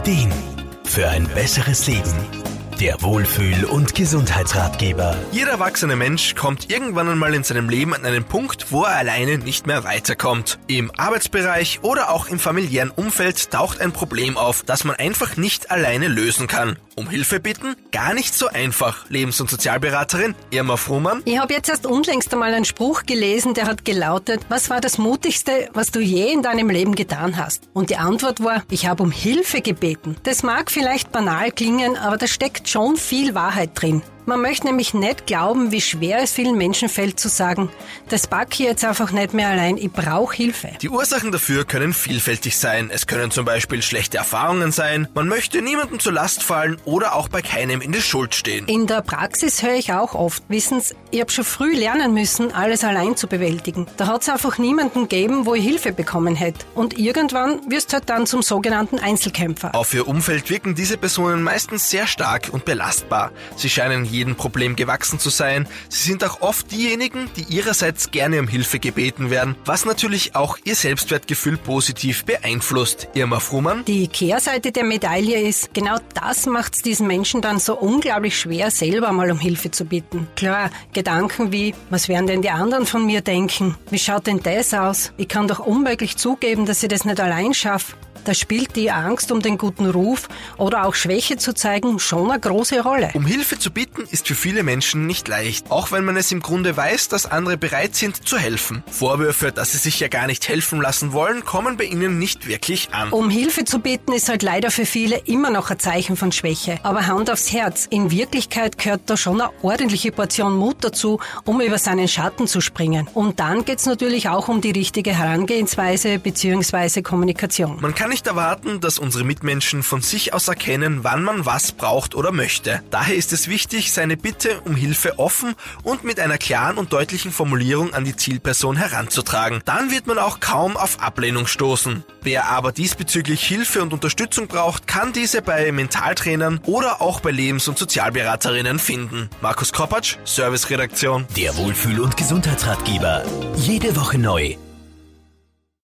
Ideen für ein besseres Leben. Der Wohlfühl- und Gesundheitsratgeber. Jeder erwachsene Mensch kommt irgendwann einmal in seinem Leben an einen Punkt, wo er alleine nicht mehr weiterkommt. Im Arbeitsbereich oder auch im familiären Umfeld taucht ein Problem auf, das man einfach nicht alleine lösen kann. Um Hilfe bitten? Gar nicht so einfach. Lebens- und Sozialberaterin Irma Fruhmann. Ich habe jetzt erst unlängst einmal einen Spruch gelesen, der hat gelautet, was war das Mutigste, was du je in deinem Leben getan hast? Und die Antwort war, ich habe um Hilfe gebeten. Das mag vielleicht banal klingen, aber da steckt schon viel Wahrheit drin. Man möchte nämlich nicht glauben, wie schwer es vielen Menschen fällt zu sagen, das pack ich jetzt einfach nicht mehr allein, ich brauche Hilfe. Die Ursachen dafür können vielfältig sein. Es können zum Beispiel schlechte Erfahrungen sein, man möchte niemandem zur Last fallen oder auch bei keinem in die Schuld stehen. In der Praxis höre ich auch oft, wissen's, ich habe schon früh lernen müssen, alles allein zu bewältigen. Da hat es einfach niemanden gegeben, wo ich Hilfe bekommen hätte. Und irgendwann wirst du halt dann zum sogenannten Einzelkämpfer. Auf ihr Umfeld wirken diese Personen meistens sehr stark und belastbar. Sie scheinen jedem Problem gewachsen zu sein. Sie sind auch oft diejenigen, die ihrerseits gerne um Hilfe gebeten werden, was natürlich auch ihr Selbstwertgefühl positiv beeinflusst. Irma Fruhmann? Die Kehrseite der Medaille ist, genau das macht es diesen Menschen dann so unglaublich schwer, selber mal um Hilfe zu bitten. Klar, Gedanken wie, was werden denn die anderen von mir denken? Wie schaut denn das aus? Ich kann doch unmöglich zugeben, dass ich das nicht allein schaffe. Da spielt die Angst um den guten Ruf oder auch Schwäche zu zeigen schon eine große Rolle. Um Hilfe zu bitten ist für viele Menschen nicht leicht, auch wenn man es im Grunde weiß, dass andere bereit sind zu helfen. Vorwürfe, dass sie sich ja gar nicht helfen lassen wollen, kommen bei ihnen nicht wirklich an. Um Hilfe zu bitten ist halt leider für viele immer noch ein Zeichen von Schwäche. Aber Hand aufs Herz, in Wirklichkeit gehört da schon eine ordentliche Portion Mut dazu, um über seinen Schatten zu springen. Und dann geht's natürlich auch um die richtige Herangehensweise bzw. Kommunikation. Man kann nicht erwarten, dass unsere Mitmenschen von sich aus erkennen, wann man was braucht oder möchte. Daher ist es wichtig, seine Bitte um Hilfe offen und mit einer klaren und deutlichen Formulierung an die Zielperson heranzutragen. Dann wird man auch kaum auf Ablehnung stoßen. Wer aber diesbezüglich Hilfe und Unterstützung braucht, kann diese bei Mentaltrainern oder auch bei Lebens- und Sozialberaterinnen finden. Markus Kropatsch, Serviceredaktion. Der Wohlfühl- und Gesundheitsratgeber. Jede Woche neu